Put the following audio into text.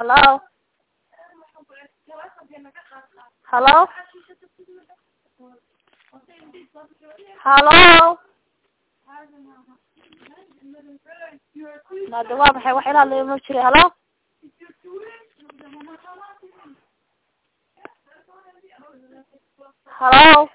Hello? Hello? Hello? واضح هلو Hello?